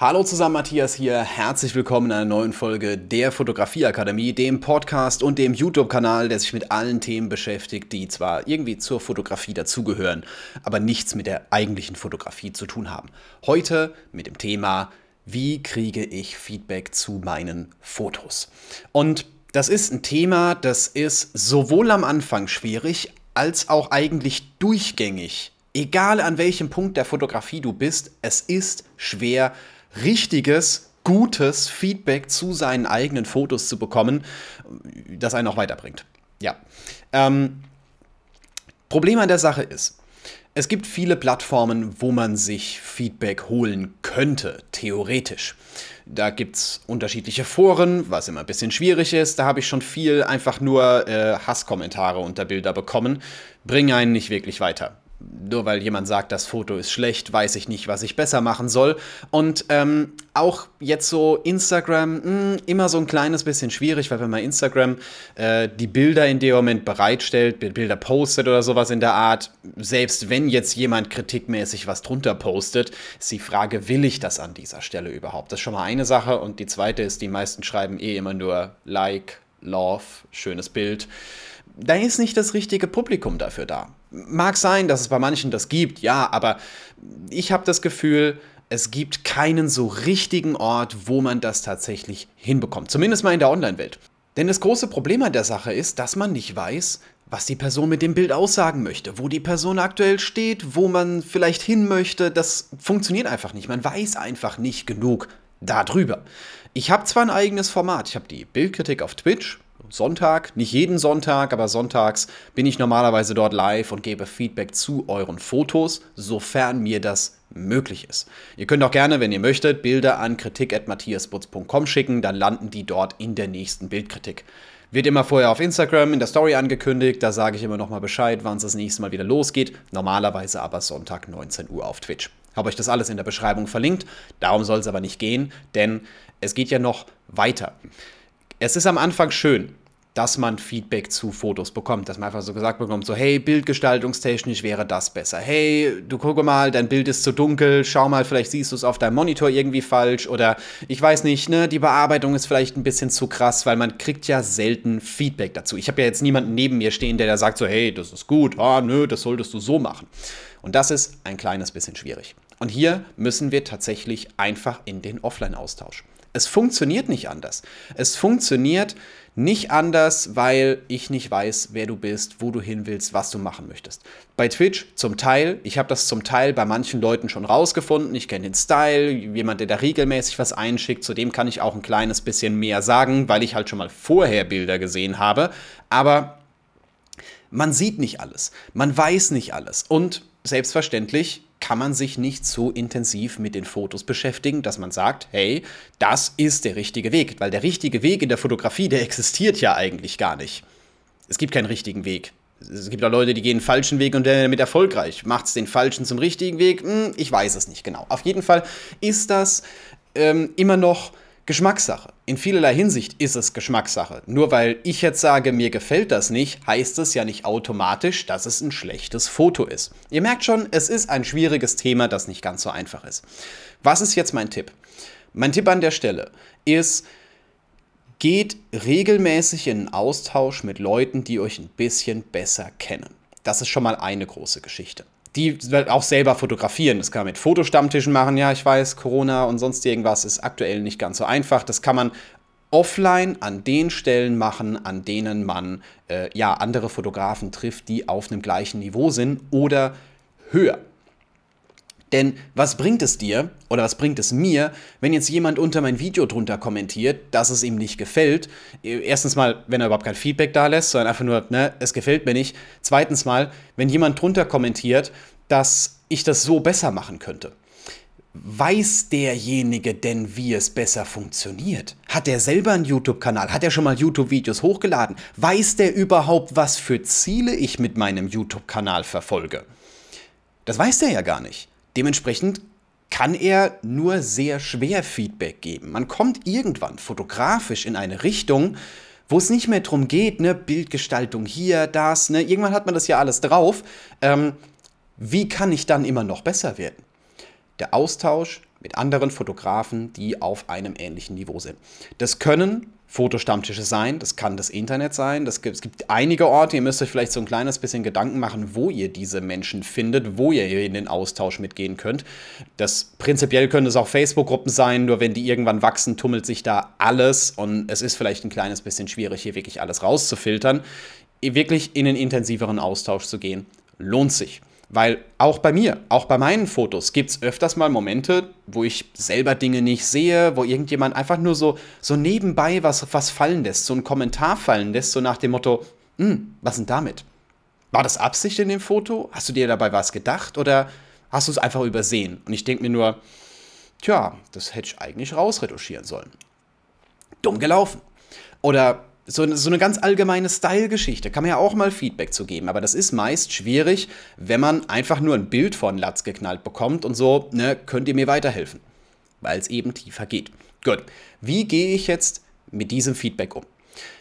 Hallo zusammen, Matthias hier. Herzlich willkommen in einer neuen Folge der Fotografieakademie, dem Podcast und dem YouTube-Kanal, der sich mit allen Themen beschäftigt, die zwar irgendwie zur Fotografie dazugehören, aber nichts mit der eigentlichen Fotografie zu tun haben. Heute mit dem Thema, wie kriege ich Feedback zu meinen Fotos? Und das ist ein Thema, das ist sowohl am Anfang schwierig, als auch eigentlich durchgängig. Egal an welchem Punkt der Fotografie du bist, es ist schwer, richtiges, gutes Feedback zu seinen eigenen Fotos zu bekommen, das einen auch weiterbringt. Ja. Ähm, Problem an der Sache ist, es gibt viele Plattformen, wo man sich Feedback holen könnte, theoretisch. Da gibt es unterschiedliche Foren, was immer ein bisschen schwierig ist. Da habe ich schon viel einfach nur äh, Hasskommentare unter Bilder bekommen. Bringen einen nicht wirklich weiter nur weil jemand sagt, das Foto ist schlecht, weiß ich nicht, was ich besser machen soll. Und ähm, auch jetzt so Instagram, mh, hm, immer so ein kleines bisschen schwierig, weil wenn man Instagram äh, die Bilder in dem Moment bereitstellt, Bilder postet oder sowas in der Art, selbst wenn jetzt jemand kritikmäßig was drunter postet, ist die Frage, will ich das an dieser Stelle überhaupt? Das ist schon mal eine Sache. Und die zweite ist, die meisten schreiben eh immer nur Like, Love, schönes Bild da ist nicht das richtige Publikum dafür da. Mag sein, dass es bei manchen das gibt, ja, aber ich habe das Gefühl, es gibt keinen so richtigen Ort, wo man das tatsächlich hinbekommt. Zumindest mal in der Online-Welt. Denn das große Problem an der Sache ist, dass man nicht weiß, was die Person mit dem Bild aussagen möchte, wo die Person aktuell steht, wo man vielleicht hin möchte. Das funktioniert einfach nicht. Man weiß einfach nicht genug darüber. Ich habe zwar ein eigenes Format, ich habe die Bildkritik auf Twitch, Sonntag, nicht jeden Sonntag, aber sonntags bin ich normalerweise dort live und gebe Feedback zu euren Fotos, sofern mir das möglich ist. Ihr könnt auch gerne, wenn ihr möchtet, Bilder an kritik.matthiasbutz.com schicken, dann landen die dort in der nächsten Bildkritik. Wird immer vorher auf Instagram in der Story angekündigt, da sage ich immer nochmal Bescheid, wann es das nächste Mal wieder losgeht. Normalerweise aber Sonntag 19 Uhr auf Twitch. Habe euch das alles in der Beschreibung verlinkt, darum soll es aber nicht gehen, denn es geht ja noch weiter. Es ist am Anfang schön, dass man Feedback zu Fotos bekommt, dass man einfach so gesagt bekommt, so hey, bildgestaltungstechnisch wäre das besser. Hey, du gucke mal, dein Bild ist zu dunkel, schau mal, vielleicht siehst du es auf deinem Monitor irgendwie falsch oder ich weiß nicht, ne, die Bearbeitung ist vielleicht ein bisschen zu krass, weil man kriegt ja selten Feedback dazu. Ich habe ja jetzt niemanden neben mir stehen, der da sagt so, hey, das ist gut, ah, nö, das solltest du so machen. Und das ist ein kleines bisschen schwierig. Und hier müssen wir tatsächlich einfach in den Offline-Austausch. Es funktioniert nicht anders. Es funktioniert nicht anders, weil ich nicht weiß, wer du bist, wo du hin willst, was du machen möchtest. Bei Twitch zum Teil, ich habe das zum Teil bei manchen Leuten schon rausgefunden. Ich kenne den Style, jemand, der da regelmäßig was einschickt, zu dem kann ich auch ein kleines bisschen mehr sagen, weil ich halt schon mal vorher Bilder gesehen habe. Aber man sieht nicht alles, man weiß nicht alles. Und selbstverständlich kann man sich nicht so intensiv mit den Fotos beschäftigen, dass man sagt, hey, das ist der richtige Weg. Weil der richtige Weg in der Fotografie, der existiert ja eigentlich gar nicht. Es gibt keinen richtigen Weg. Es gibt auch Leute, die gehen den falschen Weg und werden damit erfolgreich. Macht es den falschen zum richtigen Weg? Hm, ich weiß es nicht genau. Auf jeden Fall ist das ähm, immer noch Geschmackssache. In vielerlei Hinsicht ist es Geschmackssache. Nur weil ich jetzt sage, mir gefällt das nicht, heißt es ja nicht automatisch, dass es ein schlechtes Foto ist. Ihr merkt schon, es ist ein schwieriges Thema, das nicht ganz so einfach ist. Was ist jetzt mein Tipp? Mein Tipp an der Stelle ist, geht regelmäßig in einen Austausch mit Leuten, die euch ein bisschen besser kennen. Das ist schon mal eine große Geschichte die auch selber fotografieren. Das kann man mit Fotostammtischen machen. Ja, ich weiß, Corona und sonst irgendwas ist aktuell nicht ganz so einfach. Das kann man offline an den Stellen machen, an denen man äh, ja andere Fotografen trifft, die auf einem gleichen Niveau sind oder höher. Denn was bringt es dir oder was bringt es mir, wenn jetzt jemand unter mein Video drunter kommentiert, dass es ihm nicht gefällt? Erstens mal, wenn er überhaupt kein Feedback da lässt, sondern einfach nur, ne, es gefällt mir nicht. Zweitens mal, wenn jemand drunter kommentiert, dass ich das so besser machen könnte. Weiß derjenige denn, wie es besser funktioniert? Hat er selber einen YouTube-Kanal? Hat er schon mal YouTube-Videos hochgeladen? Weiß der überhaupt, was für Ziele ich mit meinem YouTube-Kanal verfolge? Das weiß der ja gar nicht. Dementsprechend kann er nur sehr schwer Feedback geben. Man kommt irgendwann fotografisch in eine Richtung, wo es nicht mehr darum geht, ne, Bildgestaltung hier, das, ne, irgendwann hat man das ja alles drauf. Ähm, wie kann ich dann immer noch besser werden? Der Austausch mit anderen Fotografen, die auf einem ähnlichen Niveau sind. Das können Fotostammtische sein, das kann das Internet sein, das gibt, es gibt einige Orte, ihr müsst euch vielleicht so ein kleines bisschen Gedanken machen, wo ihr diese Menschen findet, wo ihr in den Austausch mitgehen könnt. Das prinzipiell können es auch Facebook-Gruppen sein, nur wenn die irgendwann wachsen, tummelt sich da alles und es ist vielleicht ein kleines bisschen schwierig, hier wirklich alles rauszufiltern. Wirklich in den intensiveren Austausch zu gehen, lohnt sich. Weil auch bei mir, auch bei meinen Fotos gibt es öfters mal Momente, wo ich selber Dinge nicht sehe, wo irgendjemand einfach nur so, so nebenbei was, was fallen lässt, so einen Kommentar fallen lässt, so nach dem Motto, hm, was denn damit? War das Absicht in dem Foto? Hast du dir dabei was gedacht oder hast du es einfach übersehen? Und ich denke mir nur, tja, das hätte ich eigentlich rausretuschieren sollen. Dumm gelaufen. Oder so, so eine ganz allgemeine Style-Geschichte. Kann man ja auch mal Feedback zu geben. Aber das ist meist schwierig, wenn man einfach nur ein Bild von Latz geknallt bekommt und so, ne, könnt ihr mir weiterhelfen? Weil es eben tiefer geht. Gut. Wie gehe ich jetzt mit diesem Feedback um?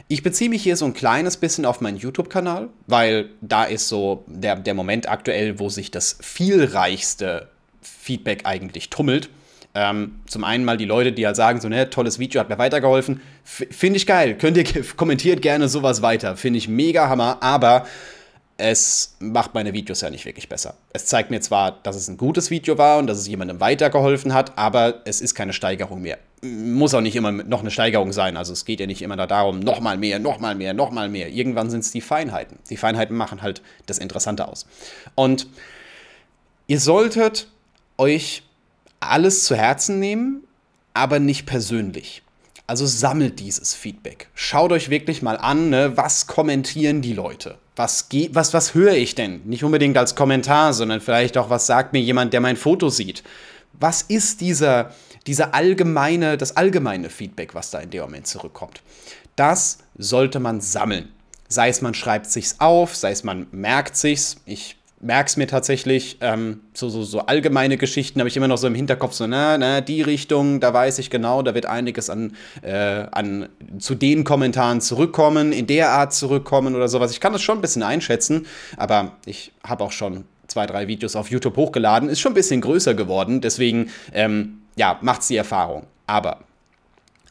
Ich beziehe mich hier so ein kleines bisschen auf meinen YouTube-Kanal, weil da ist so der, der Moment aktuell, wo sich das vielreichste Feedback eigentlich tummelt. Ähm, zum einen mal die Leute, die halt sagen, so, ne, tolles Video, hat mir weitergeholfen. Finde ich geil. Könnt ihr, kommentiert gerne sowas weiter. Finde ich mega Hammer, aber es macht meine Videos ja nicht wirklich besser. Es zeigt mir zwar, dass es ein gutes Video war und dass es jemandem weitergeholfen hat, aber es ist keine Steigerung mehr. Muss auch nicht immer noch eine Steigerung sein. Also es geht ja nicht immer darum, nochmal mehr, nochmal mehr, nochmal mehr. Irgendwann sind es die Feinheiten. Die Feinheiten machen halt das Interessante aus. Und ihr solltet euch alles zu Herzen nehmen, aber nicht persönlich. Also sammelt dieses Feedback. Schaut euch wirklich mal an, ne, was kommentieren die Leute? Was, was, was höre ich denn? Nicht unbedingt als Kommentar, sondern vielleicht auch, was sagt mir jemand, der mein Foto sieht? Was ist dieser, dieser allgemeine, das allgemeine Feedback, was da in dem Moment zurückkommt? Das sollte man sammeln. Sei es man schreibt sich's auf, sei es man merkt sich's. Ich merk's mir tatsächlich, ähm, so, so, so allgemeine Geschichten habe ich immer noch so im Hinterkopf, so, na, na, die Richtung, da weiß ich genau, da wird einiges an, äh, an zu den Kommentaren zurückkommen, in der Art zurückkommen oder sowas. Ich kann das schon ein bisschen einschätzen, aber ich habe auch schon zwei, drei Videos auf YouTube hochgeladen, ist schon ein bisschen größer geworden, deswegen, ähm, ja, macht's die Erfahrung. Aber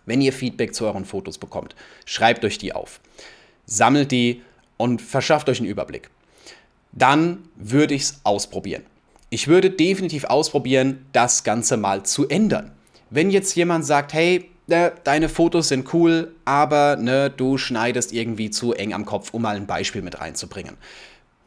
wenn ihr Feedback zu euren Fotos bekommt, schreibt euch die auf, sammelt die und verschafft euch einen Überblick dann würde ich es ausprobieren. Ich würde definitiv ausprobieren, das Ganze mal zu ändern. Wenn jetzt jemand sagt, hey, ne, deine Fotos sind cool, aber ne, du schneidest irgendwie zu eng am Kopf, um mal ein Beispiel mit reinzubringen.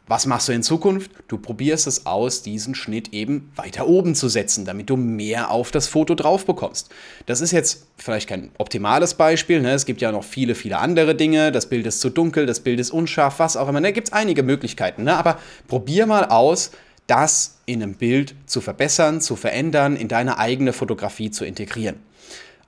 Was machst du in Zukunft? Du probierst es aus, diesen Schnitt eben weiter oben zu setzen, damit du mehr auf das Foto drauf bekommst. Das ist jetzt vielleicht kein optimales Beispiel. Ne? Es gibt ja noch viele, viele andere Dinge. Das Bild ist zu dunkel, das Bild ist unscharf, was auch immer. Da ne? gibt es einige Möglichkeiten. Ne? Aber probier mal aus, das in einem Bild zu verbessern, zu verändern, in deine eigene Fotografie zu integrieren.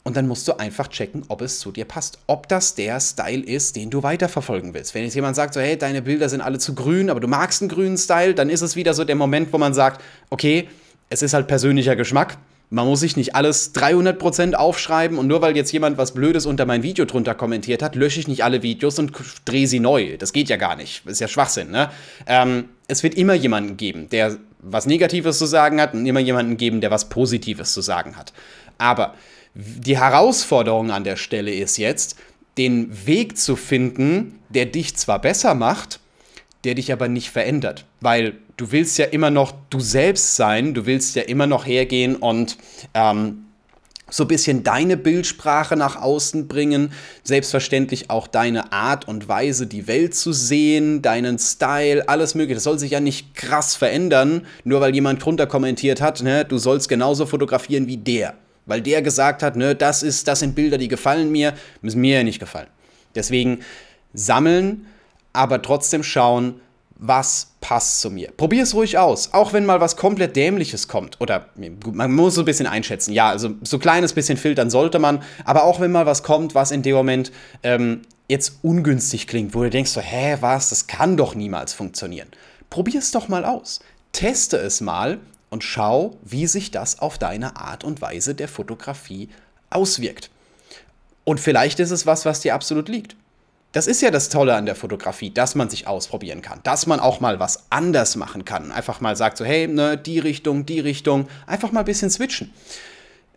Und dann musst du einfach checken, ob es zu dir passt. Ob das der Style ist, den du weiterverfolgen willst. Wenn jetzt jemand sagt, so, hey, deine Bilder sind alle zu grün, aber du magst einen grünen Style, dann ist es wieder so der Moment, wo man sagt, okay, es ist halt persönlicher Geschmack. Man muss sich nicht alles 300% aufschreiben und nur weil jetzt jemand was Blödes unter mein Video drunter kommentiert hat, lösche ich nicht alle Videos und drehe sie neu. Das geht ja gar nicht. Ist ja Schwachsinn. Ne? Ähm, es wird immer jemanden geben, der was Negatives zu sagen hat und immer jemanden geben, der was Positives zu sagen hat. Aber die Herausforderung an der Stelle ist jetzt, den Weg zu finden, der dich zwar besser macht, der dich aber nicht verändert. Weil du willst ja immer noch du selbst sein, du willst ja immer noch hergehen und ähm, so ein bisschen deine Bildsprache nach außen bringen, selbstverständlich auch deine Art und Weise, die Welt zu sehen, deinen Style, alles mögliche. Das soll sich ja nicht krass verändern, nur weil jemand drunter kommentiert hat, ne, du sollst genauso fotografieren wie der weil der gesagt hat, ne, das ist, das sind Bilder, die gefallen mir, müssen mir ja nicht gefallen. Deswegen sammeln, aber trotzdem schauen, was passt zu mir. Probier es ruhig aus, auch wenn mal was komplett Dämliches kommt. Oder man muss so ein bisschen einschätzen. Ja, also so ein kleines bisschen filtern sollte man, aber auch wenn mal was kommt, was in dem Moment ähm, jetzt ungünstig klingt, wo du denkst so, hä, was, das kann doch niemals funktionieren. Probier es doch mal aus. Teste es mal und schau, wie sich das auf deine Art und Weise der Fotografie auswirkt. Und vielleicht ist es was, was dir absolut liegt. Das ist ja das Tolle an der Fotografie, dass man sich ausprobieren kann, dass man auch mal was anders machen kann. Einfach mal sagt so, hey, ne, die Richtung, die Richtung, einfach mal ein bisschen switchen.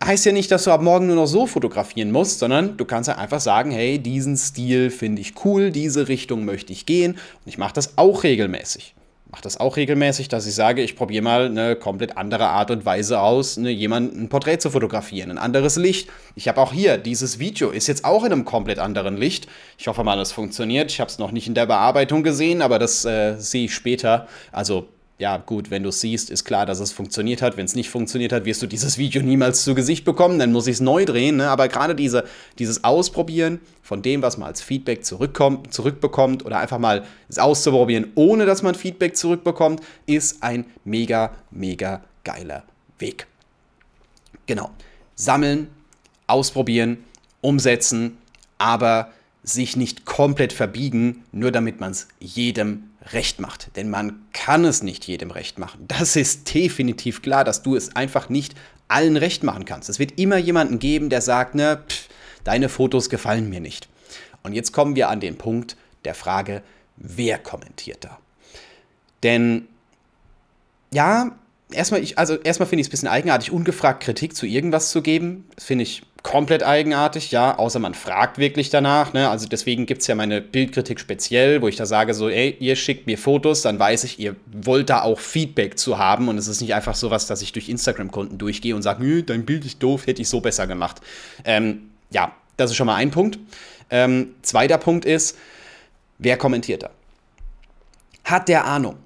Heißt ja nicht, dass du ab morgen nur noch so fotografieren musst, sondern du kannst ja einfach sagen, hey, diesen Stil finde ich cool, diese Richtung möchte ich gehen und ich mache das auch regelmäßig mache das auch regelmäßig, dass ich sage, ich probiere mal eine komplett andere Art und Weise aus, ne, jemanden ein Porträt zu fotografieren, ein anderes Licht. Ich habe auch hier, dieses Video ist jetzt auch in einem komplett anderen Licht. Ich hoffe mal, das funktioniert. Ich habe es noch nicht in der Bearbeitung gesehen, aber das äh, sehe ich später. Also ja, gut, wenn du es siehst, ist klar, dass es funktioniert hat. Wenn es nicht funktioniert hat, wirst du dieses Video niemals zu Gesicht bekommen, dann muss ich es neu drehen. Ne? Aber gerade diese, dieses Ausprobieren von dem, was man als Feedback zurückkommt, zurückbekommt oder einfach mal es auszuprobieren, ohne dass man Feedback zurückbekommt, ist ein mega, mega geiler Weg. Genau. Sammeln, ausprobieren, umsetzen, aber sich nicht komplett verbiegen, nur damit man es jedem recht macht. Denn man kann es nicht jedem recht machen. Das ist definitiv klar, dass du es einfach nicht allen recht machen kannst. Es wird immer jemanden geben, der sagt, ne, pff, deine Fotos gefallen mir nicht. Und jetzt kommen wir an den Punkt der Frage, wer kommentiert da? Denn ja, erstmal, ich, also erstmal finde ich es ein bisschen eigenartig, ungefragt Kritik zu irgendwas zu geben. Das finde ich komplett eigenartig, ja, außer man fragt wirklich danach. Ne? Also deswegen gibt es ja meine Bildkritik speziell, wo ich da sage, so, ey, ihr schickt mir Fotos, dann weiß ich, ihr wollt da auch Feedback zu haben. Und es ist nicht einfach sowas, dass ich durch Instagram-Konten durchgehe und sage, dein Bild ist doof, hätte ich so besser gemacht. Ähm, ja, das ist schon mal ein Punkt. Ähm, zweiter Punkt ist, wer kommentiert da? Hat der Ahnung?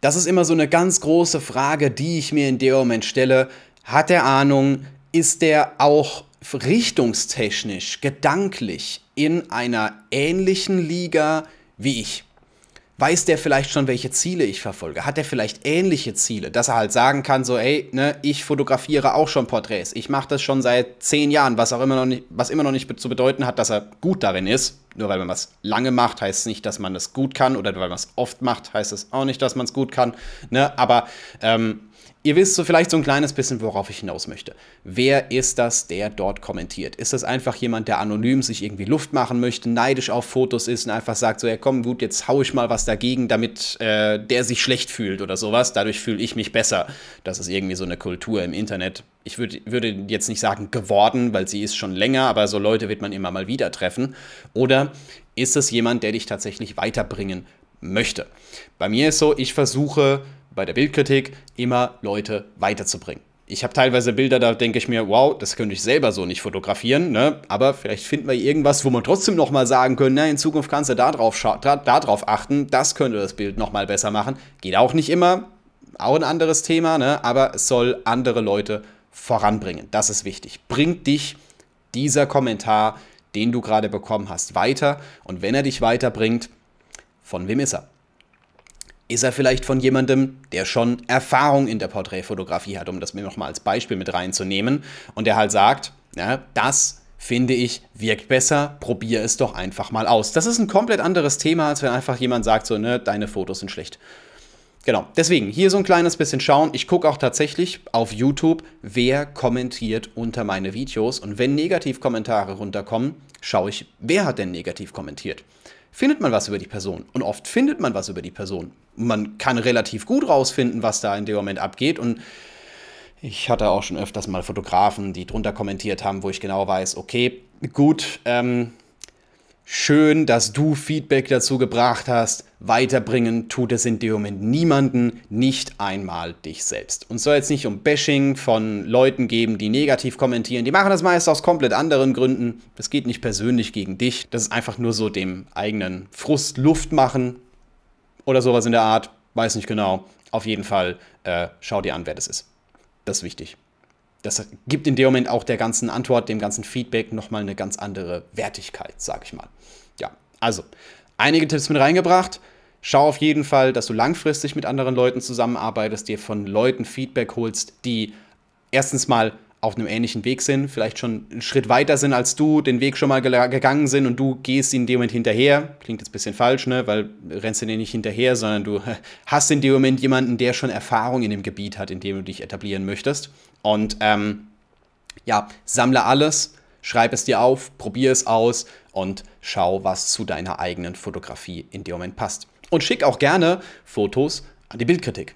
Das ist immer so eine ganz große Frage, die ich mir in dem Moment stelle. Hat der Ahnung? Ist der auch richtungstechnisch, gedanklich in einer ähnlichen Liga wie ich? Weiß der vielleicht schon, welche Ziele ich verfolge? Hat er vielleicht ähnliche Ziele, dass er halt sagen kann, so, ey, ne, ich fotografiere auch schon Porträts. Ich mache das schon seit zehn Jahren, was auch immer noch nicht, was immer noch nicht zu bedeuten hat, dass er gut darin ist. Nur weil man was lange macht, heißt es nicht, dass man das gut kann. Oder weil man es oft macht, heißt es auch nicht, dass man es gut kann. Ne? Aber ähm, Ihr wisst so vielleicht so ein kleines bisschen, worauf ich hinaus möchte. Wer ist das, der dort kommentiert? Ist das einfach jemand, der anonym sich irgendwie Luft machen möchte, neidisch auf Fotos ist und einfach sagt so, ja komm, gut, jetzt hau ich mal was dagegen, damit äh, der sich schlecht fühlt oder sowas. Dadurch fühle ich mich besser. Das ist irgendwie so eine Kultur im Internet. Ich würd, würde jetzt nicht sagen geworden, weil sie ist schon länger, aber so Leute wird man immer mal wieder treffen. Oder ist es jemand, der dich tatsächlich weiterbringen möchte? Bei mir ist so, ich versuche bei der Bildkritik immer Leute weiterzubringen. Ich habe teilweise Bilder, da denke ich mir, wow, das könnte ich selber so nicht fotografieren, ne? aber vielleicht finden wir irgendwas, wo man trotzdem nochmal sagen können, na, in Zukunft kannst du da drauf, da, da drauf achten, das könnte das Bild nochmal besser machen. Geht auch nicht immer, auch ein anderes Thema, ne? aber es soll andere Leute voranbringen. Das ist wichtig. Bringt dich dieser Kommentar, den du gerade bekommen hast, weiter und wenn er dich weiterbringt, von wem ist er? Ist er vielleicht von jemandem, der schon Erfahrung in der Porträtfotografie hat, um das mir nochmal als Beispiel mit reinzunehmen, und der halt sagt, ja, das finde ich, wirkt besser, probier es doch einfach mal aus. Das ist ein komplett anderes Thema, als wenn einfach jemand sagt, so, ne, deine Fotos sind schlecht. Genau, deswegen hier so ein kleines bisschen schauen. Ich gucke auch tatsächlich auf YouTube, wer kommentiert unter meine Videos. Und wenn Negativkommentare runterkommen, schaue ich, wer hat denn negativ kommentiert findet man was über die Person. Und oft findet man was über die Person. Man kann relativ gut rausfinden, was da in dem Moment abgeht. Und ich hatte auch schon öfters mal Fotografen, die drunter kommentiert haben, wo ich genau weiß, okay, gut, ähm, Schön, dass du Feedback dazu gebracht hast. Weiterbringen tut es in dem Moment niemanden, nicht einmal dich selbst. Und soll jetzt nicht um Bashing von Leuten geben, die negativ kommentieren. Die machen das meist aus komplett anderen Gründen. Es geht nicht persönlich gegen dich. Das ist einfach nur so dem eigenen Frust Luft machen oder sowas in der Art. Weiß nicht genau. Auf jeden Fall äh, schau dir an, wer das ist. Das ist wichtig das gibt in dem Moment auch der ganzen Antwort, dem ganzen Feedback nochmal eine ganz andere Wertigkeit, sag ich mal. Ja, also einige Tipps mit reingebracht. Schau auf jeden Fall, dass du langfristig mit anderen Leuten zusammenarbeitest, dir von Leuten Feedback holst, die erstens mal auf einem ähnlichen Weg sind, vielleicht schon einen Schritt weiter sind als du, den Weg schon mal gegangen sind und du gehst in dem Moment hinterher. Klingt jetzt ein bisschen falsch, ne? weil rennst du dir nicht hinterher, sondern du hast in dem Moment jemanden, der schon Erfahrung in dem Gebiet hat, in dem du dich etablieren möchtest. Und ähm, ja, sammle alles, schreib es dir auf, probier es aus und schau, was zu deiner eigenen Fotografie in dem Moment passt. Und schick auch gerne Fotos an die Bildkritik.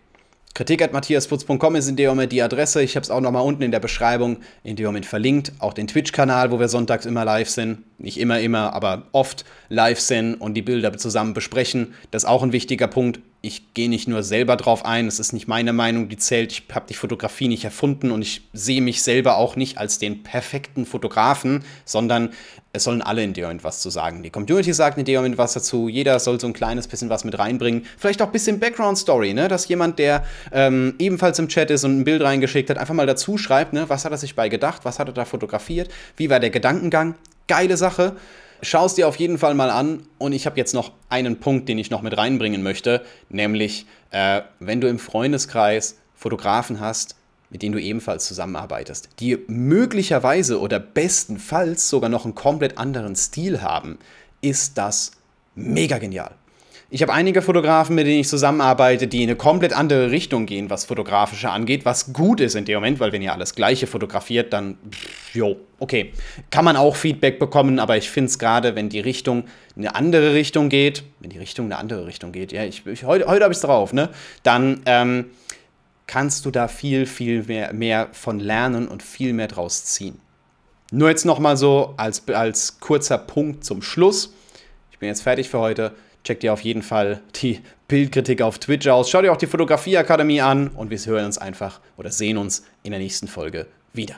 Kritik.matthiasputz.com ist in dem Moment die Adresse. Ich habe es auch nochmal unten in der Beschreibung in dem Moment verlinkt. Auch den Twitch-Kanal, wo wir sonntags immer live sind. Nicht immer, immer, aber oft live sind und die Bilder zusammen besprechen. Das ist auch ein wichtiger Punkt. Ich gehe nicht nur selber drauf ein, es ist nicht meine Meinung, die zählt. Ich habe die Fotografie nicht erfunden und ich sehe mich selber auch nicht als den perfekten Fotografen, sondern es sollen alle in dem Moment was zu sagen. Die Community sagt in dem Moment was dazu. Jeder soll so ein kleines bisschen was mit reinbringen. Vielleicht auch ein bisschen Background-Story, ne? dass jemand, der ähm, ebenfalls im Chat ist und ein Bild reingeschickt hat, einfach mal dazu schreibt, ne? was hat er sich bei gedacht, was hat er da fotografiert, wie war der Gedankengang. Geile Sache. Schau es dir auf jeden Fall mal an. Und ich habe jetzt noch einen Punkt, den ich noch mit reinbringen möchte, nämlich äh, wenn du im Freundeskreis Fotografen hast, mit denen du ebenfalls zusammenarbeitest, die möglicherweise oder bestenfalls sogar noch einen komplett anderen Stil haben, ist das mega genial. Ich habe einige Fotografen, mit denen ich zusammenarbeite, die in eine komplett andere Richtung gehen, was Fotografische angeht, was gut ist in dem Moment, weil wenn ihr alles Gleiche fotografiert, dann, jo, okay. Kann man auch Feedback bekommen, aber ich finde es gerade, wenn die Richtung eine andere Richtung geht, wenn die Richtung eine andere Richtung geht, ja, ich, ich heute, heute habe ich es drauf, ne, dann, ähm, kannst du da viel, viel mehr, mehr von lernen und viel mehr draus ziehen. Nur jetzt nochmal so als, als kurzer Punkt zum Schluss. Ich bin jetzt fertig für heute. Check dir auf jeden Fall die Bildkritik auf Twitch aus. Schau dir auch die Fotografieakademie an und wir hören uns einfach oder sehen uns in der nächsten Folge wieder.